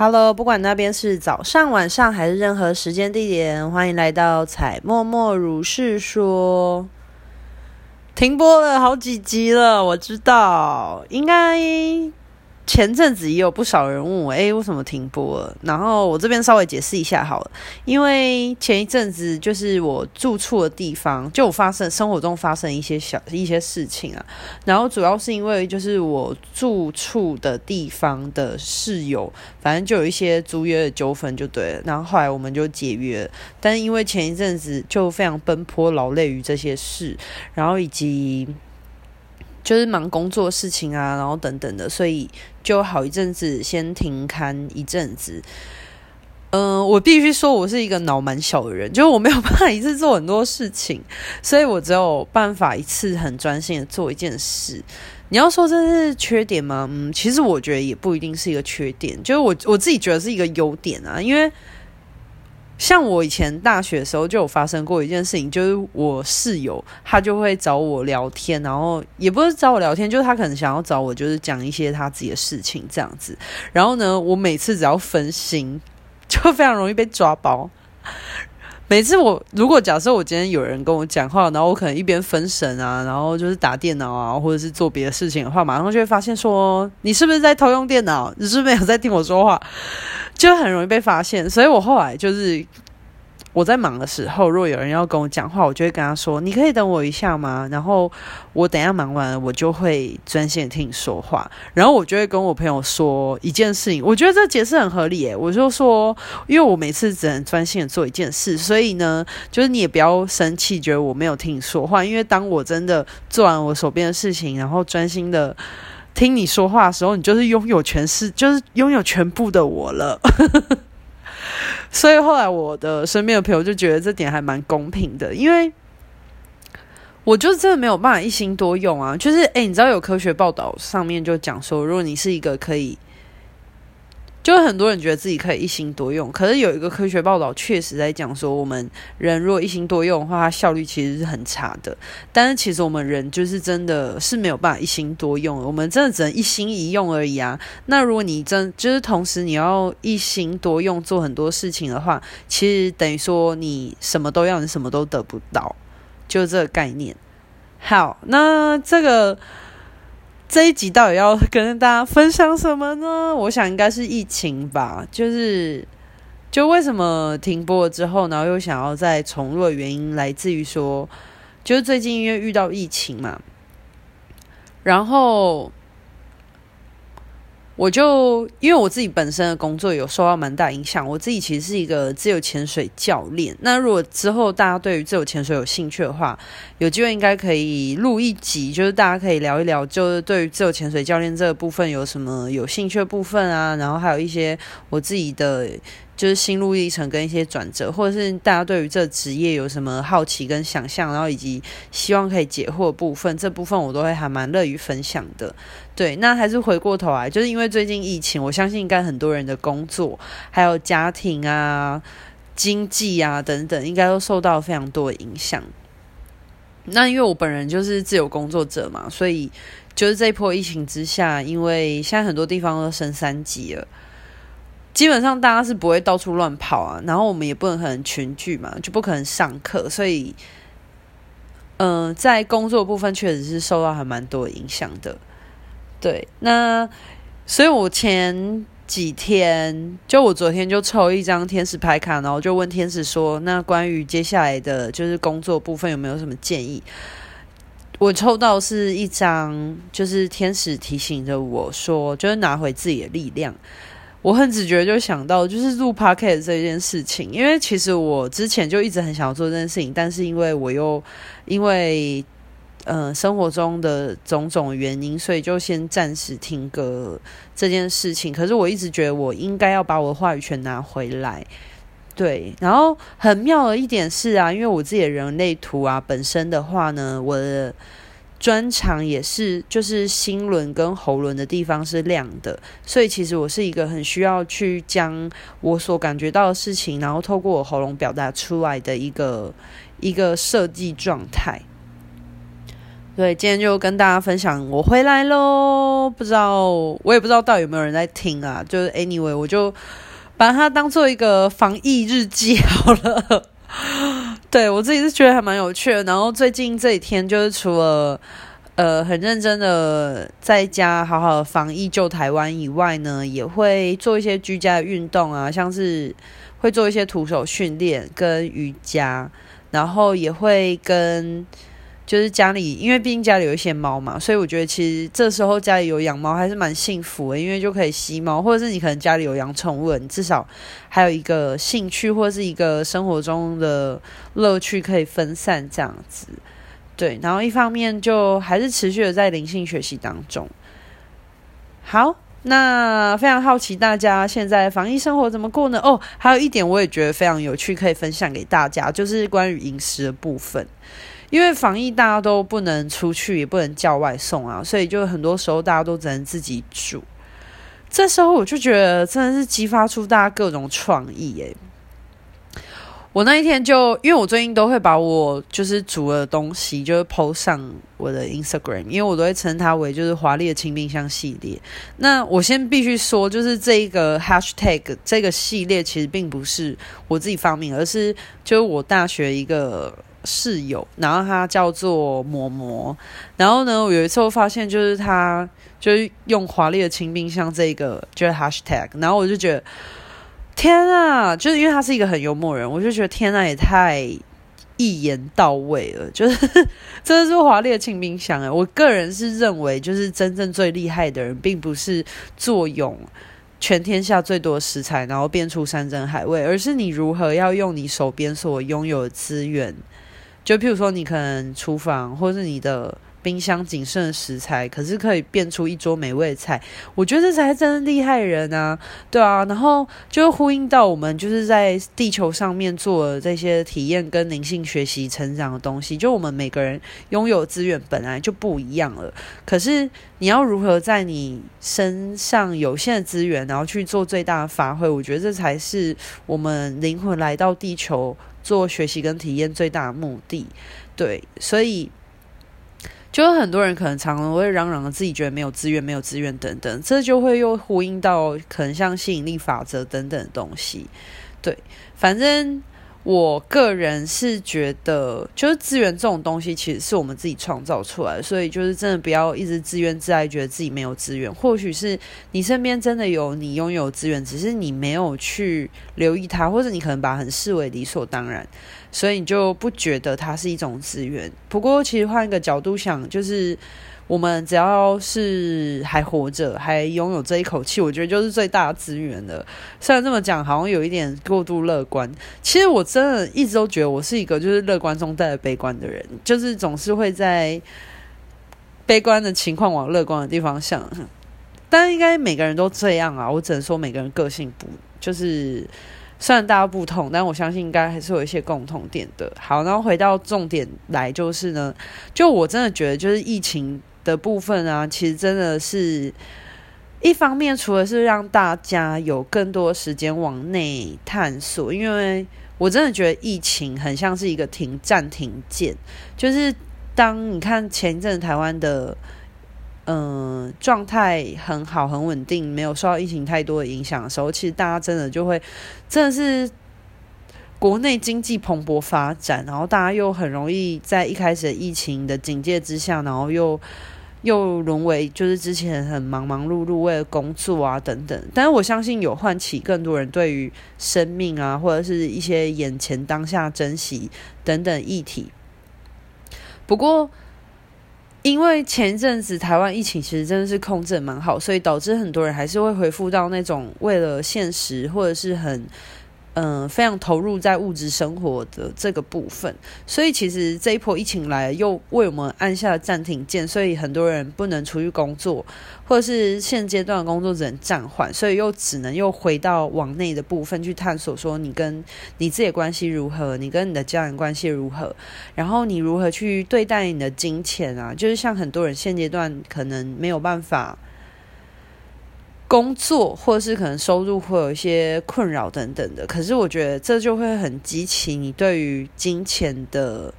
Hello，不管那边是早上、晚上还是任何时间地点，欢迎来到彩默默如是说。停播了好几集了，我知道，应该。前阵子也有不少人问我，诶，为什么停播了？然后我这边稍微解释一下好了，因为前一阵子就是我住处的地方，就我发生生活中发生一些小一些事情啊。然后主要是因为就是我住处的地方的室友，反正就有一些租约的纠纷就对了。然后后来我们就解约，但因为前一阵子就非常奔波劳累于这些事，然后以及。就是忙工作事情啊，然后等等的，所以就好一阵子先停刊一阵子。嗯、我必须说，我是一个脑蛮小的人，就是我没有办法一次做很多事情，所以我只有办法一次很专心的做一件事。你要说这是缺点吗？嗯，其实我觉得也不一定是一个缺点，就是我我自己觉得是一个优点啊，因为。像我以前大学的时候就有发生过一件事情，就是我室友他就会找我聊天，然后也不是找我聊天，就是他可能想要找我，就是讲一些他自己的事情这样子。然后呢，我每次只要分心，就非常容易被抓包。每次我如果假设我今天有人跟我讲话，然后我可能一边分神啊，然后就是打电脑啊，或者是做别的事情的话，马上就会发现说，你是不是在偷用电脑？你是不是没有在听我说话？就很容易被发现。所以我后来就是。我在忙的时候，如果有人要跟我讲话，我就会跟他说：“你可以等我一下吗？”然后我等下忙完了，我就会专心听你说话。然后我就会跟我朋友说一件事情，我觉得这解释很合理耶。我就说，因为我每次只能专心的做一件事，所以呢，就是你也不要生气，觉得我没有听你说话。因为当我真的做完我手边的事情，然后专心的听你说话的时候，你就是拥有全世，就是拥有全部的我了。所以后来我的身边的朋友就觉得这点还蛮公平的，因为我就真的没有办法一心多用啊。就是诶，你知道有科学报道上面就讲说，如果你是一个可以。就很多人觉得自己可以一心多用，可是有一个科学报道确实在讲说，我们人如果一心多用的话，它效率其实是很差的。但是其实我们人就是真的是没有办法一心多用，我们真的只能一心一用而已啊。那如果你真就是同时你要一心多用做很多事情的话，其实等于说你什么都要，你什么都得不到，就这个概念。好，那这个。这一集到底要跟大家分享什么呢？我想应该是疫情吧，就是就为什么停播了之后，然后又想要再重录的原因，来自于说，就是最近因为遇到疫情嘛，然后。我就因为我自己本身的工作有受到蛮大影响，我自己其实是一个自由潜水教练。那如果之后大家对于自由潜水有兴趣的话，有机会应该可以录一集，就是大家可以聊一聊，就是对于自由潜水教练这个部分有什么有兴趣的部分啊，然后还有一些我自己的。就是心路历程跟一些转折，或者是大家对于这职业有什么好奇跟想象，然后以及希望可以解惑的部分，这部分我都会还蛮乐于分享的。对，那还是回过头来，就是因为最近疫情，我相信应该很多人的工作、还有家庭啊、经济啊等等，应该都受到非常多的影响。那因为我本人就是自由工作者嘛，所以就是这一波疫情之下，因为现在很多地方都升三级了。基本上大家是不会到处乱跑啊，然后我们也不能很群聚嘛，就不可能上课，所以，嗯、在工作部分确实是受到还蛮多影响的。对，那所以我前几天就我昨天就抽一张天使牌卡，然后就问天使说，那关于接下来的就是工作部分有没有什么建议？我抽到是一张，就是天使提醒着我说，就是拿回自己的力量。我很直觉就想到，就是录 p o c a s t 这件事情，因为其实我之前就一直很想要做这件事情，但是因为我又因为呃生活中的种种原因，所以就先暂时停格这件事情。可是我一直觉得我应该要把我的话语权拿回来，对。然后很妙的一点是啊，因为我自己的人类图啊，本身的话呢，我的。专长也是，就是心轮跟喉轮的地方是亮的，所以其实我是一个很需要去将我所感觉到的事情，然后透过我喉咙表达出来的一个一个设计状态。对，今天就跟大家分享我回来喽。不知道我也不知道到底有没有人在听啊。就是 anyway，我就把它当做一个防疫日记好了。对，我自己是觉得还蛮有趣的。然后最近这几天，就是除了呃很认真的在家好好防疫救台湾以外呢，也会做一些居家的运动啊，像是会做一些徒手训练跟瑜伽，然后也会跟。就是家里，因为毕竟家里有一些猫嘛，所以我觉得其实这时候家里有养猫还是蛮幸福的，因为就可以吸猫，或者是你可能家里有养宠物，你至少还有一个兴趣或者是一个生活中的乐趣可以分散这样子。对，然后一方面就还是持续的在灵性学习当中。好，那非常好奇大家现在防疫生活怎么过呢？哦，还有一点我也觉得非常有趣，可以分享给大家，就是关于饮食的部分。因为防疫，大家都不能出去，也不能叫外送啊，所以就很多时候大家都只能自己煮。这时候我就觉得真的是激发出大家各种创意诶。我那一天就，因为我最近都会把我就是煮的东西，就是 PO 上我的 Instagram，因为我都会称它为就是华丽的轻冰箱系列。那我先必须说，就是这一个 Hashtag 这个系列其实并不是我自己发明，而是就是我大学一个。室友，然后他叫做嬷嬷，然后呢，我有一次我发现，就是他就是用华丽的清冰箱这个就是 hashtag，然后我就觉得天啊，就是因为他是一个很幽默人，我就觉得天啊，也太一言到位了，就是 真的是华丽的清冰箱哎，我个人是认为，就是真正最厉害的人，并不是坐拥全天下最多的食材，然后变出山珍海味，而是你如何要用你手边所拥有的资源。就譬如说，你可能厨房或是你的冰箱仅剩食材，可是可以变出一桌美味的菜，我觉得这才是真的厉害人啊，对啊。然后就呼应到我们就是在地球上面做的这些体验跟灵性学习成长的东西，就我们每个人拥有资源本来就不一样了，可是你要如何在你身上有限的资源，然后去做最大的发挥，我觉得这才是我们灵魂来到地球。做学习跟体验最大的目的，对，所以就有很多人可能常常会嚷嚷自己觉得没有资源、没有资源等等，这就会又呼应到可能像吸引力法则等等的东西，对，反正。我个人是觉得，就是资源这种东西，其实是我们自己创造出来的，所以就是真的不要一直自怨自艾，觉得自己没有资源。或许是你身边真的有你拥有资源，只是你没有去留意它，或者你可能把它很视为理所当然，所以你就不觉得它是一种资源。不过，其实换一个角度想，就是。我们只要是还活着，还拥有这一口气，我觉得就是最大的资源了。虽然这么讲，好像有一点过度乐观。其实我真的一直都觉得我是一个就是乐观中带着悲观的人，就是总是会在悲观的情况往乐观的地方想。但应该每个人都这样啊，我只能说每个人个性不就是，虽然大家不同，但我相信应该还是有一些共同点的。好，然后回到重点来，就是呢，就我真的觉得就是疫情。的部分啊，其实真的是一方面，除了是让大家有更多时间往内探索，因为我真的觉得疫情很像是一个停暂停键，就是当你看前一阵台湾的嗯状态很好、很稳定，没有受到疫情太多的影响的时候，其实大家真的就会真的是国内经济蓬勃发展，然后大家又很容易在一开始疫情的警戒之下，然后又。又沦为就是之前很忙忙碌碌为了工作啊等等，但是我相信有唤起更多人对于生命啊或者是一些眼前当下珍惜等等议题。不过，因为前一阵子台湾疫情其实真的是控制蛮好，所以导致很多人还是会回复到那种为了现实或者是很。嗯，非常投入在物质生活的这个部分，所以其实这一波疫情来又为我们按下了暂停键，所以很多人不能出去工作，或者是现阶段的工作只能暂缓，所以又只能又回到往内的部分去探索，说你跟你自己的关系如何，你跟你的家人关系如何，然后你如何去对待你的金钱啊，就是像很多人现阶段可能没有办法。工作或者是可能收入会有一些困扰等等的，可是我觉得这就会很激起你对于金钱的，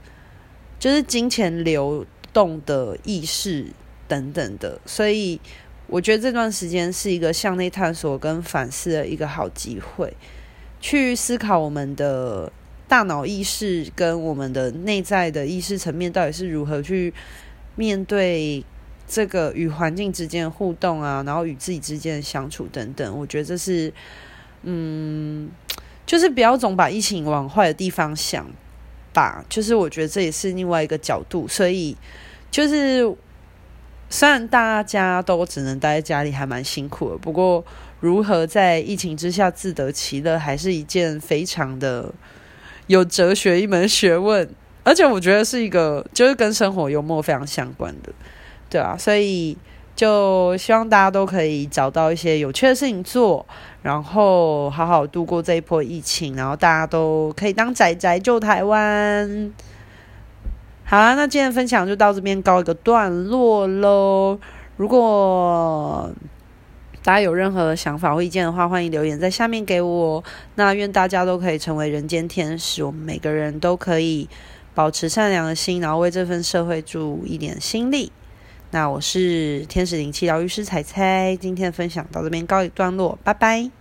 就是金钱流动的意识等等的，所以我觉得这段时间是一个向内探索跟反思的一个好机会，去思考我们的大脑意识跟我们的内在的意识层面到底是如何去面对这个与环境之间的互动啊，然后与自己之间的相处等等。我觉得这是，嗯，就是不要总把疫情往坏的地方想。吧，就是我觉得这也是另外一个角度，所以就是虽然大家都只能待在家里，还蛮辛苦的，不过如何在疫情之下自得其乐，还是一件非常的有哲学一门学问，而且我觉得是一个就是跟生活幽默非常相关的，对啊，所以。就希望大家都可以找到一些有趣的事情做，然后好好度过这一波疫情，然后大家都可以当仔仔救台湾。好啦，那今天分享就到这边告一个段落喽。如果大家有任何想法或意见的话，欢迎留言在下面给我。那愿大家都可以成为人间天使，我们每个人都可以保持善良的心，然后为这份社会注一点心力。那我是天使灵气疗愈师彩彩，今天的分享到这边告一段落，拜拜。